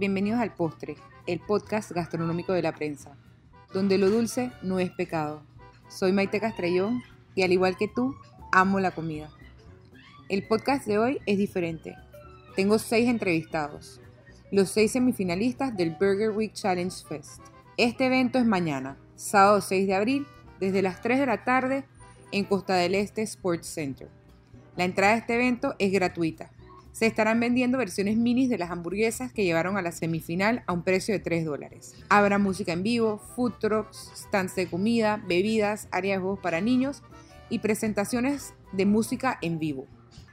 bienvenidos al Postre, el podcast gastronómico de la prensa, donde lo dulce no es pecado. Soy Maite Castrellón y al igual que tú, amo la comida. El podcast de hoy es diferente. Tengo seis entrevistados, los seis semifinalistas del Burger Week Challenge Fest. Este evento es mañana, sábado 6 de abril, desde las 3 de la tarde en Costa del Este Sports Center. La entrada a este evento es gratuita. Se estarán vendiendo versiones minis de las hamburguesas que llevaron a la semifinal a un precio de 3 dólares. Habrá música en vivo, food trucks, stands de comida, bebidas, áreas de juegos para niños y presentaciones de música en vivo.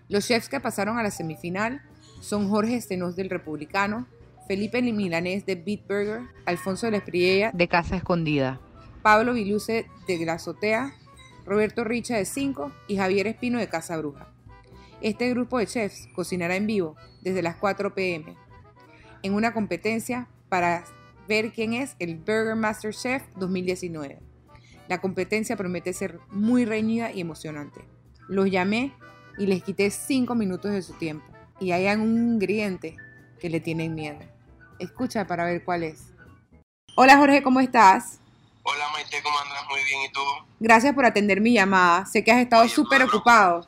Los chefs que pasaron a la semifinal son Jorge Estenos del Republicano, Felipe Milanés de Beat Burger, Alfonso de la Espriella de Casa Escondida, Pablo Viluce de La Azotea, Roberto Richa de 5 y Javier Espino de Casa Bruja. Este grupo de chefs cocinará en vivo desde las 4 pm en una competencia para ver quién es el Burger Master Chef 2019. La competencia promete ser muy reñida y emocionante. Los llamé y les quité 5 minutos de su tiempo. Y hay un ingrediente que le tienen miedo. Escucha para ver cuál es. Hola Jorge, ¿cómo estás? Hola Maite, ¿cómo andas? Muy bien, ¿y tú? Gracias por atender mi llamada. Sé que has estado súper ocupado.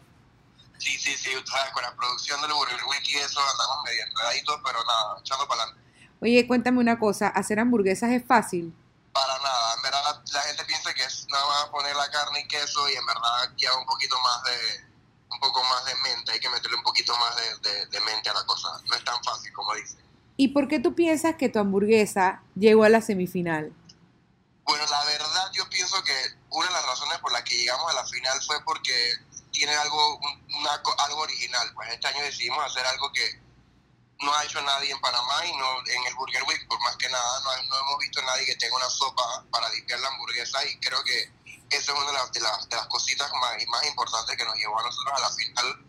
Sí, sí, sí, sabes, con la producción del y eso andamos medio enredaditos, pero nada, echando para adelante. Oye, cuéntame una cosa, ¿hacer hamburguesas es fácil? Para nada, en verdad la gente piensa que es nada más poner la carne y queso y en verdad lleva un poquito más de, un poco más de mente, hay que meterle un poquito más de, de, mente a la cosa, no es tan fácil como dice. ¿Y por qué tú piensas que tu hamburguesa llegó a la semifinal? Bueno, la verdad yo pienso que una de las razones por las que llegamos a la final fue porque tiene algo, una, algo original. Pues este año decidimos hacer algo que no ha hecho nadie en Panamá y no en el Burger Week, por más que nada, no, no hemos visto a nadie que tenga una sopa para limpiar la hamburguesa y creo que esa es una de las, de las, de las cositas más, más importantes que nos llevó a nosotros a la final.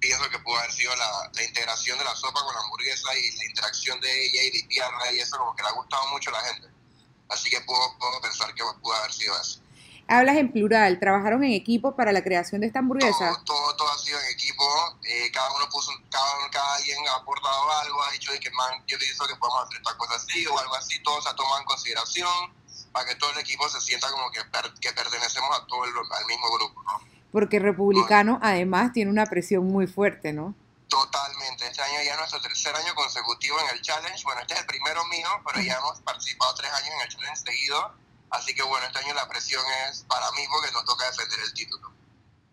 Pienso que pudo haber sido la, la integración de la sopa con la hamburguesa y la interacción de ella y limpiarla y eso como que le ha gustado mucho a la gente. Así que puedo, puedo pensar que pudo haber sido eso. Hablas en plural, ¿trabajaron en equipo para la creación de esta hamburguesa? Todo, todo, ha sido en equipo, eh, cada uno puso, cada, cada alguien ha aportado algo, ha dicho que man, yo pienso que podemos hacer esta cosa así o algo así, todo se ha tomado en consideración para que todo el equipo se sienta como que, que pertenecemos a todo el, al mismo grupo, ¿no? Porque Republicano además tiene una presión muy fuerte, ¿no? Totalmente, este año ya es nuestro tercer año consecutivo en el challenge, bueno, este es el primero mío, pero ya hemos participado tres años en el challenge seguido Así que bueno, este año la presión es para mí porque nos toca defender el título.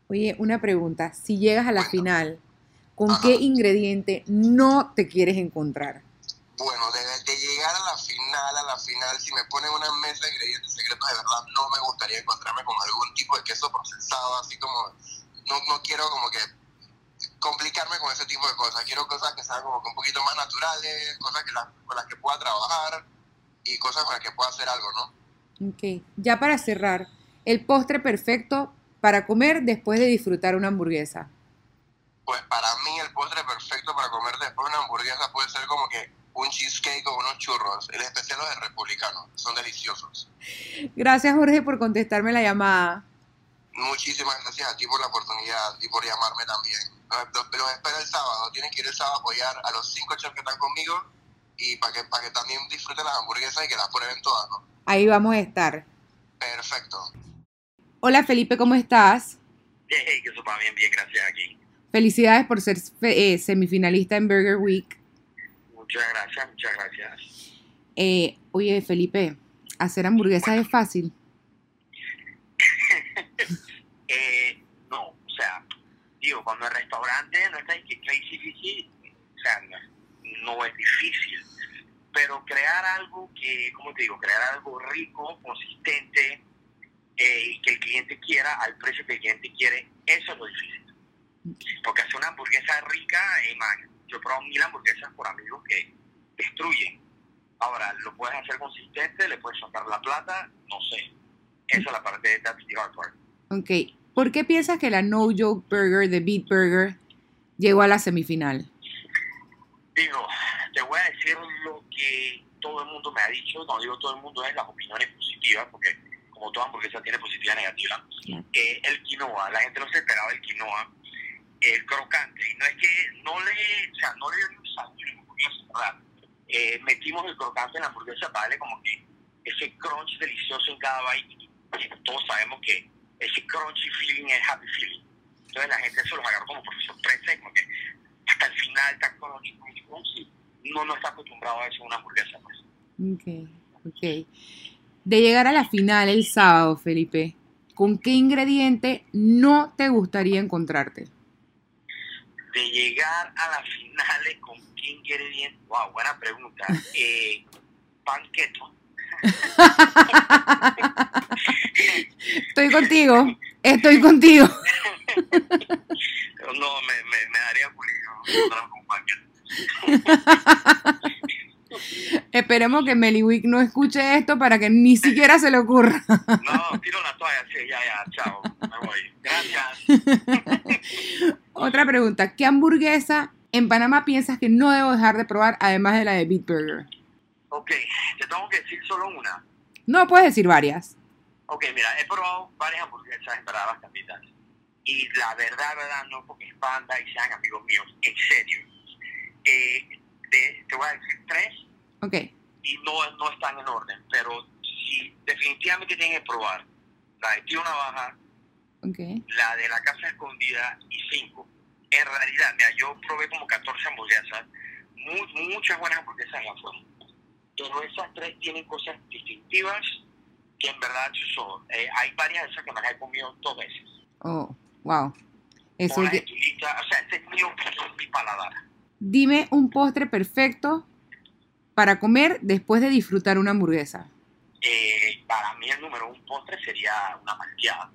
Oye, una pregunta, si llegas a la final, ¿con qué ingrediente no te quieres encontrar? Bueno, desde llegar a la final, a la final, si me ponen una mesa de ingredientes secretos, de verdad no me gustaría encontrarme con algún tipo de queso procesado, así como, no, no quiero como que complicarme con ese tipo de cosas, quiero cosas que sean como que un poquito más naturales, cosas que con las que pueda trabajar y cosas con las que pueda hacer algo, ¿no? Ok, ya para cerrar, el postre perfecto para comer después de disfrutar una hamburguesa. Pues para mí el postre perfecto para comer después de una hamburguesa puede ser como que un cheesecake o unos churros, el especial los de republicano, son deliciosos. Gracias Jorge por contestarme la llamada. Muchísimas gracias a ti por la oportunidad y por llamarme también. Los, los espero el sábado, tienes que ir el sábado a apoyar a los cinco chefs que están conmigo y para que, para que también disfruten las hamburguesas y que las prueben todas, ¿no? Ahí vamos a estar. Perfecto. Hola Felipe, ¿cómo estás? Hey, que supa bien, bien, gracias aquí. Felicidades por ser eh, semifinalista en Burger Week. Muchas gracias, muchas gracias. Eh, oye, Felipe, ¿hacer hamburguesas es fácil? eh, no, o sea, digo, cuando el restaurante no está difícil, o sea, no, no es difícil pero crear algo que, ¿cómo te digo? Crear algo rico, consistente eh, y que el cliente quiera al precio que el cliente quiere, eso es lo difícil. Porque hacer una hamburguesa rica, eh, yo he probado mil hamburguesas por amigos que destruyen. Ahora, lo puedes hacer consistente, le puedes sacar la plata, no sé. Esa es la parte de that's the hard part. Ok. ¿Por qué piensas que la No Joke Burger de Beat Burger llegó a la semifinal? Digo, te voy a decir lo que todo el mundo me ha dicho, no digo todo el mundo, es las opiniones positivas, porque como toda hamburguesa tiene positiva y negativa. Eh, el quinoa, la gente no se esperaba el quinoa, el crocante, y no es que no le, o sea, no le dio ni un sabor, eh, metimos el crocante en la hamburguesa para darle como que ese crunch delicioso en cada bite. Todos sabemos que ese crunchy feeling es happy feeling. Entonces la gente se los agarró como por sorpresa como que final crunchy, crunchy. No, no está acostumbrado a eso una hamburguesa. Pues. Ok, ok. De llegar a la final el sábado, Felipe, ¿con qué ingrediente no te gustaría encontrarte? De llegar a las finales con qué ingrediente. Wow, buena pregunta. Eh, pan keto. Estoy contigo, estoy contigo. no, me, me, me daría pulido con pan keto. Esperemos que Meliwick no escuche esto para que ni siquiera se le ocurra. No, tiro la toalla, sí, ya, ya, chao, me voy. Gracias. Otra pregunta, ¿qué hamburguesa en Panamá piensas que no debo dejar de probar además de la de Beat Burger? Ok, te tengo que decir solo una. No, puedes decir varias. Ok, mira, he probado varias hamburguesas en verdad bastantitas. Y la verdad, verdad, no porque es banda y sean amigos míos, en serio. Eh, te, te voy a decir tres Ok, y no, no están en orden, pero si definitivamente tienen que probar la de Tío Navaja, ok. la de la Casa Escondida y cinco. En realidad, mira, yo probé como 14 hamburguesas, mu- muchas buenas hamburguesas allá afuera. Pero esas tres tienen cosas distintivas que en verdad son. eh, hay varias de esas que me las he comido dos veces. Oh, wow. Eso Por que- lista, o sea, este es mi opinión, mi paladar. Dime un postre perfecto para comer después de disfrutar una hamburguesa. Eh, para mí el número un postre sería una malteada.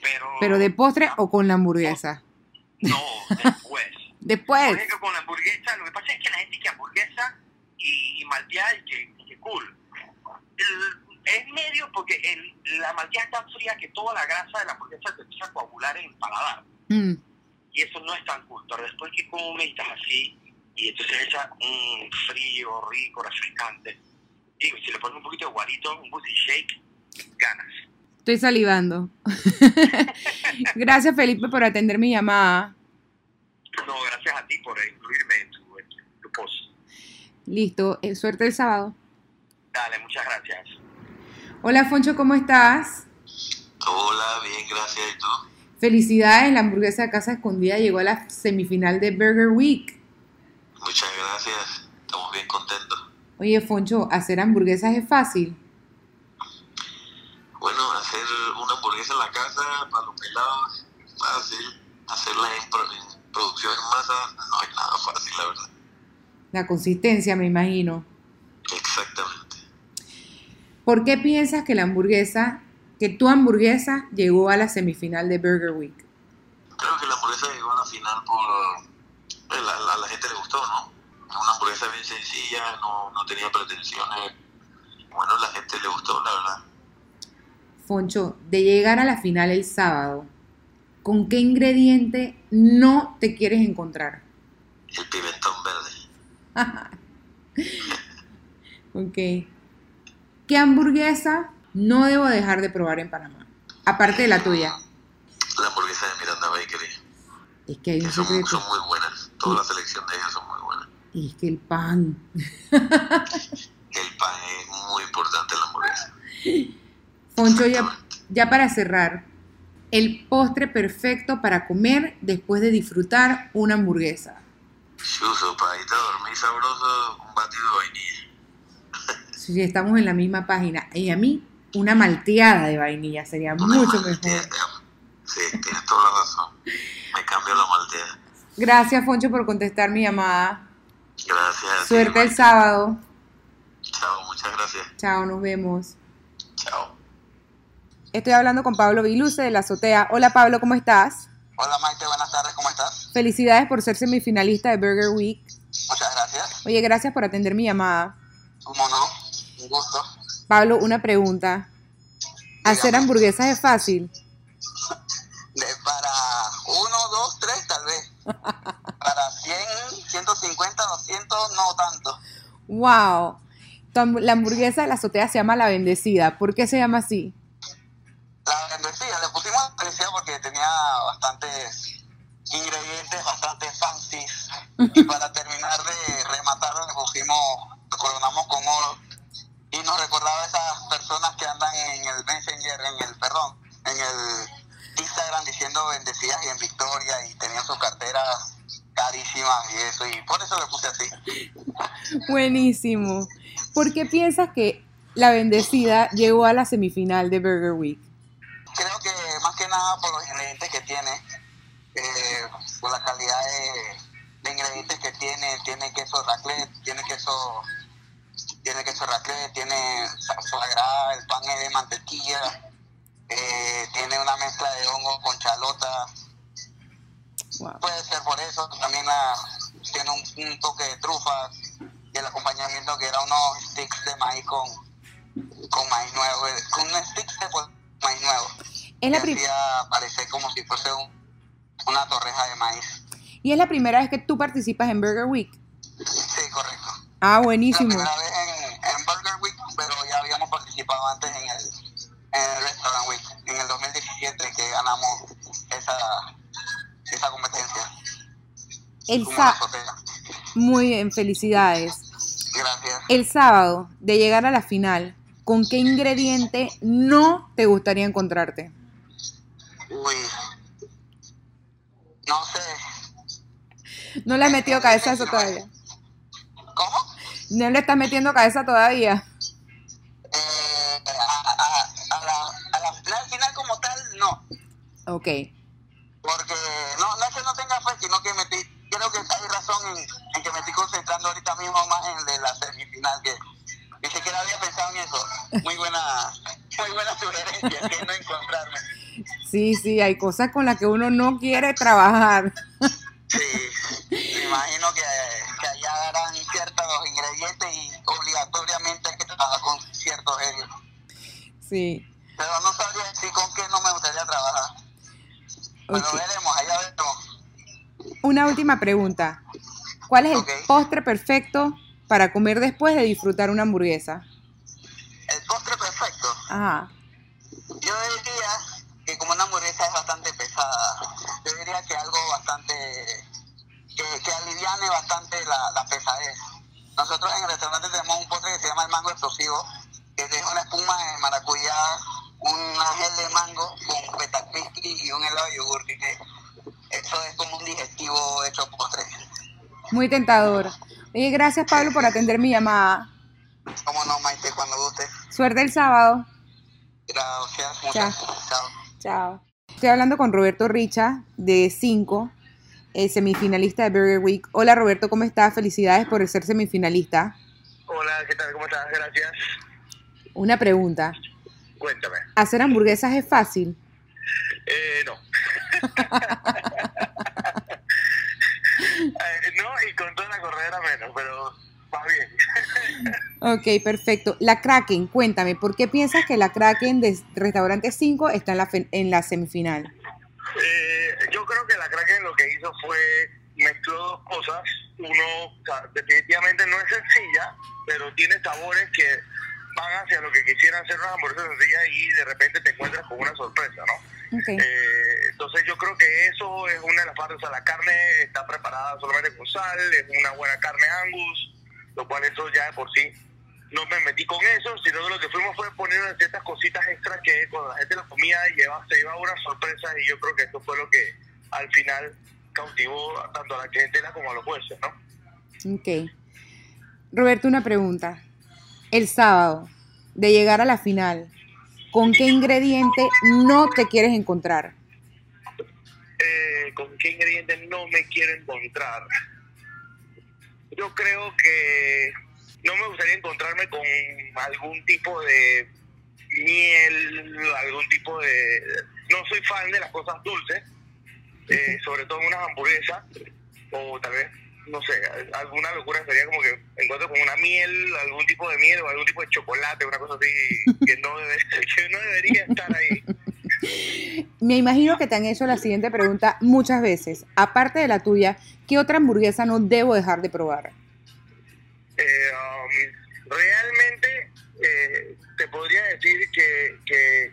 Pero, Pero de postre o con la hamburguesa. No, después. Por Después. ejemplo, con la hamburguesa, lo que pasa es que la gente que hamburguesa y, y malteada y que, que cool. El- es medio porque el, la malteada es tan fría que toda la grasa de la hamburguesa te empieza a coagular en el paladar. Mm, Y eso no es tan cool. Pero después que comes y estás así, y entonces esa un frío, rico, refrescante. Digo, si le pones un poquito de guarito, un booty shake, ganas. estoy salivando. Gracias Felipe por atender mi llamada. No, gracias a ti por incluirme en tu, en tu post. Listo, eh, suerte el sábado. Dale, muchas gracias. Hola Foncho, ¿cómo estás? Hola, bien, gracias. ¿Y tú? Felicidades, la hamburguesa de Casa Escondida llegó a la semifinal de Burger Week. Muchas gracias. Estamos bien contentos. Oye Foncho, hacer hamburguesas es fácil. Bueno, hacer una hamburguesa en la casa para los pelados es fácil. Hacerla en, pro- en producción en masa no es nada fácil, la verdad. La consistencia, me imagino. Exactamente. ¿Por qué piensas que la hamburguesa, que tu hamburguesa llegó a la semifinal de Burger Week? Creo que la hamburguesa llegó a la final por... pues, la- la- a la gente le gustó, ¿no? Una hamburguesa bien sencilla, no, no tenía pretensiones. Bueno, la gente le gustó, la verdad. Foncho, de llegar a la final el sábado, ¿con qué ingrediente no te quieres encontrar? El pimentón verde. Ok. ¿Qué hamburguesa no debo dejar de probar en Panamá? Aparte de la tuya. La hamburguesa de Miranda Bakery. Es que hay que un son, secreto. son muy buenas. Toda la selección de ellas son muy buenas. Y es que el pan. El pan es muy importante en la hamburguesa. Foncho, ya, ya para cerrar, el postre perfecto para comer después de disfrutar una hamburguesa. Chuzo, para irte a dormir sabroso, un batido de vainilla. Si estamos en la misma página. Y a mí, una malteada de vainilla sería Una mucho malteada. mejor. Sí, tienes toda la razón. Me cambio la malteada. Gracias, Foncho, por contestar mi llamada. Gracias. Suerte el sábado. Chao, muchas gracias. Chao, nos vemos. Chao. Estoy hablando con Pablo Viluce de la azotea. Hola Pablo, ¿cómo estás? Hola Maite, buenas tardes, ¿cómo estás? Felicidades por ser semifinalista de Burger Week. Muchas gracias. Oye, gracias por atender mi llamada. ¿Cómo no? Gusto. Pablo, una pregunta. ¿Hacer hamburguesas es fácil? De, para uno, dos, tres, tal vez. Para 100, 150, 200, no tanto. ¡Wow! La hamburguesa de la azotea se llama La Bendecida. ¿Por qué se llama así? La bendecida, le pusimos bendecida porque tenía bastantes ingredientes, bastante fancies. Y para terminar de rematarlo le pusimos y nos recordaba a esas personas que andan en el Messenger, en el, perdón, en el Instagram diciendo bendecidas y en victoria y tenían sus carteras carísimas y eso, y por eso le puse así. Buenísimo. ¿Por qué piensas que la bendecida llegó a la semifinal de Burger Week? Creo que más que nada por los ingredientes que tiene, eh, por la calidad de, de ingredientes que tiene, tiene queso raclette, tiene queso tiene queso raclette, tiene gras, el pan es de mantequilla, eh, tiene una mezcla de hongo con chalota. Wow. Puede ser por eso, también la, tiene un, un toque de trufa y el acompañamiento que era unos sticks de maíz con, con maíz nuevo, eh, con un stick de maíz nuevo. Es la que prim- hacía parecer como si fuese un- una torreja de maíz. y es la primera vez que tú participas en Burger Week. Sí, correcto. Ah, La buenísimo. primera vez en, en Burger Week, pero ya habíamos participado antes en el, en el Restaurant Week, en el 2017 que ganamos esa, esa competencia. El como sa- azotea. Muy bien, felicidades. Gracias. El sábado, de llegar a la final, ¿con qué ingrediente no te gustaría encontrarte? Uy. No sé. No le has metido cabeza a eso todavía. ¿Cómo? No le estás metiendo cabeza todavía. Ok. Porque no, no es que no tenga fe, sino que me estoy- creo que hay razón en, en que me estoy concentrando ahorita mismo más en de la semifinal, que ni siquiera había pensado en eso. Muy buena, muy buena sugerencia, que no encontrarme. Sí, sí, hay cosas con las que uno no quiere trabajar. Sí, me imagino que, que allá darán ciertos ingredientes y obligatoriamente hay que trabajar con ciertos ellos. Sí. Pero Ok. veremos, allá veremos. Una última pregunta. ¿Cuál es el postre perfecto para comer después de disfrutar una hamburguesa? El postre perfecto. Ajá. Yo diría que como una hamburguesa es bastante pesada, yo diría que algo bastante, que, que aliviane bastante la, la pesadez. Nosotros en el restaurante tenemos un postre que se llama el mango explosivo, que es una espuma de maracuyá, una gel de mango con peta crispy y un helado de yogur, es como un digestivo hecho postre. Muy tentador. Oye, gracias Pablo por atender mi llamada. Como no, Maite, cuando guste. Suerte el sábado. Gracias, muchas Chao. Chao. Estoy hablando con Roberto Richa, de 5, semifinalista de Burger Week. Hola Roberto, ¿cómo estás? Felicidades por ser semifinalista. Hola, ¿qué tal? ¿Cómo estás? Gracias. Una pregunta. Cuéntame. ¿Hacer hamburguesas es fácil? Eh, no. la corredera menos, pero más bien. Ok, perfecto. La Kraken, cuéntame, ¿por qué piensas que la Kraken de Restaurante 5 está en la, en la semifinal? Eh, yo creo que la Kraken lo que hizo fue mezcló dos cosas. Uno, o sea, definitivamente no es sencilla, pero tiene sabores que van hacia lo que quisieran ser unas hamburguesas sencillas y de repente te encuentras con una sorpresa, ¿no? Ok. Eh, entonces yo creo que eso es una de las partes, o sea, la carne está preparada solamente con sal, es una buena carne angus, lo cual eso ya de por sí no me metí con eso, sino que lo que fuimos fue poner ciertas cositas extras que cuando la gente lo comía lleva, se llevaba una sorpresa y yo creo que eso fue lo que al final cautivó tanto a la clientela como a los jueces, ¿no? Ok. Roberto, una pregunta. El sábado, de llegar a la final, ¿con qué ingrediente no te quieres encontrar? Con qué ingredientes no me quiero encontrar. Yo creo que no me gustaría encontrarme con algún tipo de miel, algún tipo de... No soy fan de las cosas dulces, eh, sobre todo en unas hamburguesas, o tal vez, no sé, alguna locura sería como que encuentro con una miel, algún tipo de miel o algún tipo de chocolate, una cosa así que no, debe- que no debería estar ahí. Me imagino que te han hecho la siguiente pregunta muchas veces. Aparte de la tuya, ¿qué otra hamburguesa no debo dejar de probar? Eh, um, realmente eh, te podría decir que, que,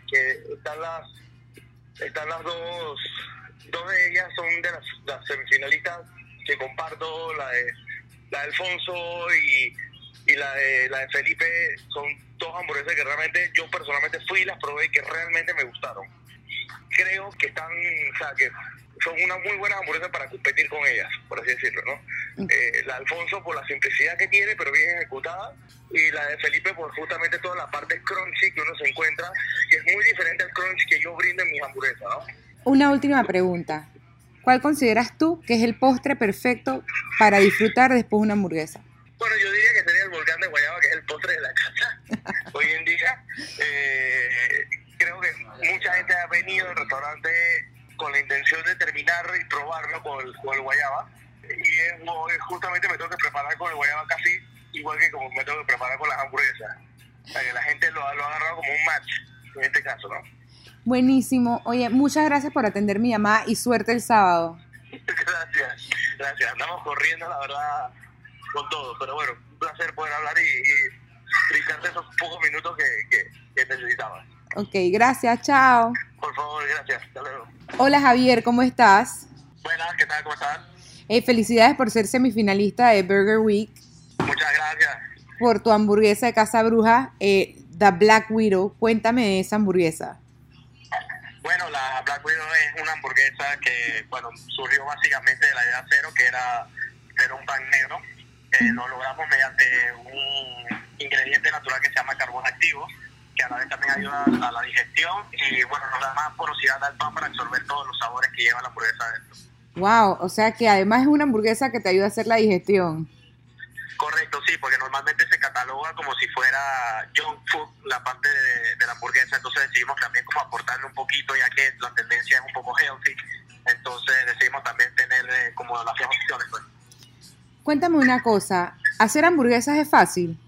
están las están las dos dos de ellas son de las, las semifinalistas que comparto la de la de Alfonso y, y la de la de Felipe son dos hamburguesas que realmente yo personalmente fui y las probé y que realmente me gustaron. Creo que están, o sea, que son una muy buena hamburguesa para competir con ellas, por así decirlo, ¿no? Eh, la Alfonso por la simplicidad que tiene, pero bien ejecutada, y la de Felipe por justamente toda la parte crunchy que uno se encuentra, que es muy diferente al crunch que yo brindo en mis hamburguesas, ¿no? Una última pregunta. ¿Cuál consideras tú que es el postre perfecto para disfrutar después de una hamburguesa? Bueno, yo venido al restaurante con la intención de terminar y probarlo con el, con el guayaba. Y es, justamente me tengo que preparar con el guayaba casi igual que como me tengo que preparar con las hamburguesas. O sea, que la gente lo, lo ha agarrado como un match en este caso, ¿no? Buenísimo. Oye, muchas gracias por atender mi llamada y suerte el sábado. gracias, gracias. Andamos corriendo, la verdad, con todo. Pero bueno, un placer poder hablar y, y brindarte esos pocos minutos que, que, que necesitaba. Ok, gracias, chao. Gracias. Hasta luego. Hola Javier, ¿cómo estás? Buenas, ¿qué tal? ¿Cómo estás? Eh, felicidades por ser semifinalista de Burger Week, Muchas gracias. por tu hamburguesa de Casa Bruja, eh, The Black Widow. Cuéntame de esa hamburguesa. Bueno, la Black Widow es una hamburguesa que, bueno, surgió básicamente de la idea cero, que era hacer un pan negro. Eh, lo logramos mediante un ingrediente natural que se llama carbón activo, que a la vez también ayuda a la digestión y, bueno, nos da más porosidad al pan para absorber todos los sabores que lleva la hamburguesa dentro. Wow, o sea que además es una hamburguesa que te ayuda a hacer la digestión. Correcto, sí, porque normalmente se cataloga como si fuera junk food la parte de, de la hamburguesa, entonces decidimos también como aportarle un poquito, ya que la tendencia es un poco healthy, entonces decidimos también tener eh, como las dos opciones. Pues. Cuéntame una cosa, ¿hacer hamburguesas es fácil?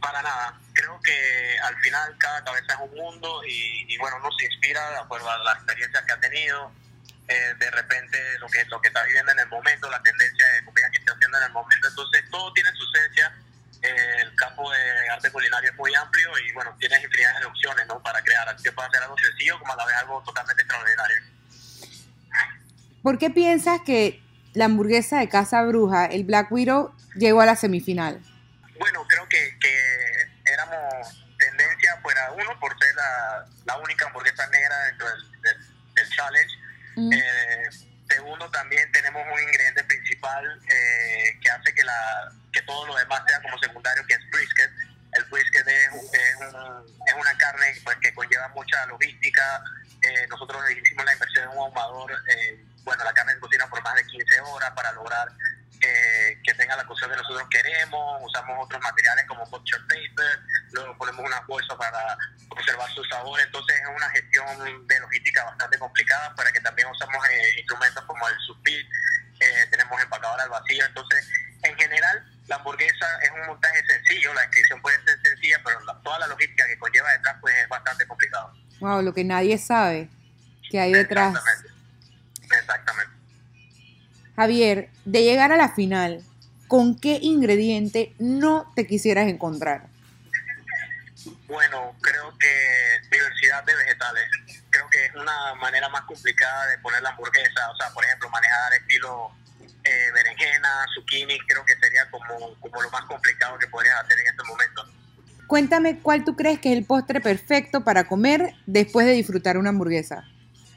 Para nada, que al final cada cabeza es un mundo y, y bueno, uno se inspira de acuerdo a las experiencias que ha tenido, eh, de repente lo que, lo que está viviendo en el momento, la tendencia de comida que está haciendo en el momento, entonces todo tiene su esencia. Eh, el campo de arte culinario es muy amplio y bueno, tienes infinidad de opciones ¿no? para crear, así que puede hacer algo sencillo como a la vez algo totalmente extraordinario. ¿Por qué piensas que la hamburguesa de Casa Bruja, el Black Widow, llegó a la semifinal? La, única hamburguesa negra dentro del, del, del challenge. Mm. Eh, segundo, también tenemos un ingrediente principal eh, que hace que, la, que todo lo demás sea como secundario, que es brisket. El brisket es, es, un- es una carne pues, que conlleva mucha logística. Eh, nosotros hicimos la inversión en un ahumador. eh, bueno, la carne se cocina por más de 15 horas para lograr eh, que tenga la cocción que nosotros queremos. Usamos otros materiales como butcher paper. Luego ponemos una bolsa para conservar su sabor. Entonces es una gestión de logística bastante complicada para que también usamos eh, instrumentos como el subpit. Eh, tenemos empacadora al vacío. Entonces, en general, la hamburguesa es un montaje sencillo. La descripción puede ser sencilla, pero la- toda la logística que conlleva detrás pues es bastante complicado. Wow, lo que nadie sabe que hay detrás. Exactamente. Exactamente. Javier, de llegar a la final, ¿con qué ingrediente no te quisieras encontrar? Bueno, creo que diversidad de vegetales. Creo que es una manera más complicada de poner la hamburguesa. O sea, por ejemplo, manejar estilo eh, berenjena, zucchini, creo que sería como, como lo más complicado que podrías hacer en este momento. Cuéntame cuál tú crees que es el postre perfecto para comer después de disfrutar una hamburguesa.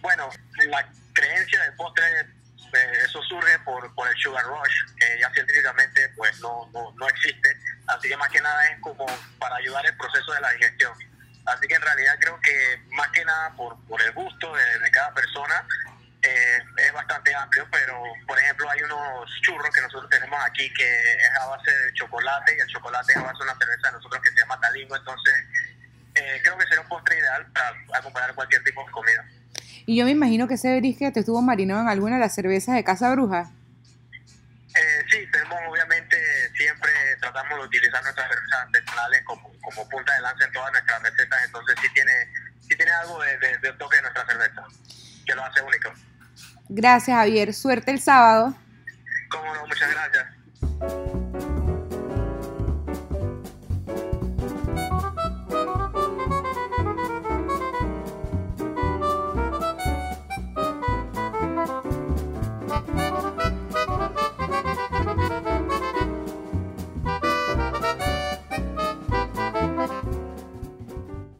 Bueno, la creencia del postre, eh, eso surge por, por el sugar rush, que ya científicamente pues no, no, no existe. Así que más que nada es como para ayudar el proceso de la digestión. Así que en realidad creo que más que nada por, por el gusto de, de cada persona eh, es bastante amplio, pero por ejemplo hay unos churros que nosotros tenemos aquí que es a base de chocolate y el chocolate es a base de una cerveza de nosotros que se llama Talingo, entonces eh, creo que sería un postre ideal para acompañar cualquier tipo de comida. Y yo me imagino que ese brisket te estuvo marinado en alguna de las cervezas de Casa Bruja. Eh, sí, tenemos obviamente siempre tratamos de utilizar nuestras cervezas artesanales como, como punta de lanza en todas nuestras recetas, entonces sí tiene, sí tiene algo de, de, de toque de nuestra cerveza, que lo hace único. Gracias, Javier. Suerte el sábado. Cómo no, muchas gracias.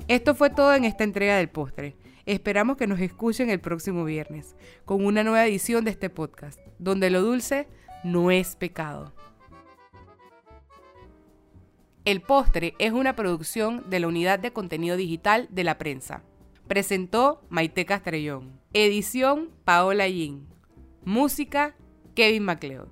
Esto fue todo en esta entrega del postre. Esperamos que nos escuchen el próximo viernes con una nueva edición de este podcast, donde lo dulce no es pecado. El postre es una producción de la unidad de contenido digital de la prensa. Presentó Maite Castrellón. Edición Paola Yin. Música Kevin MacLeod.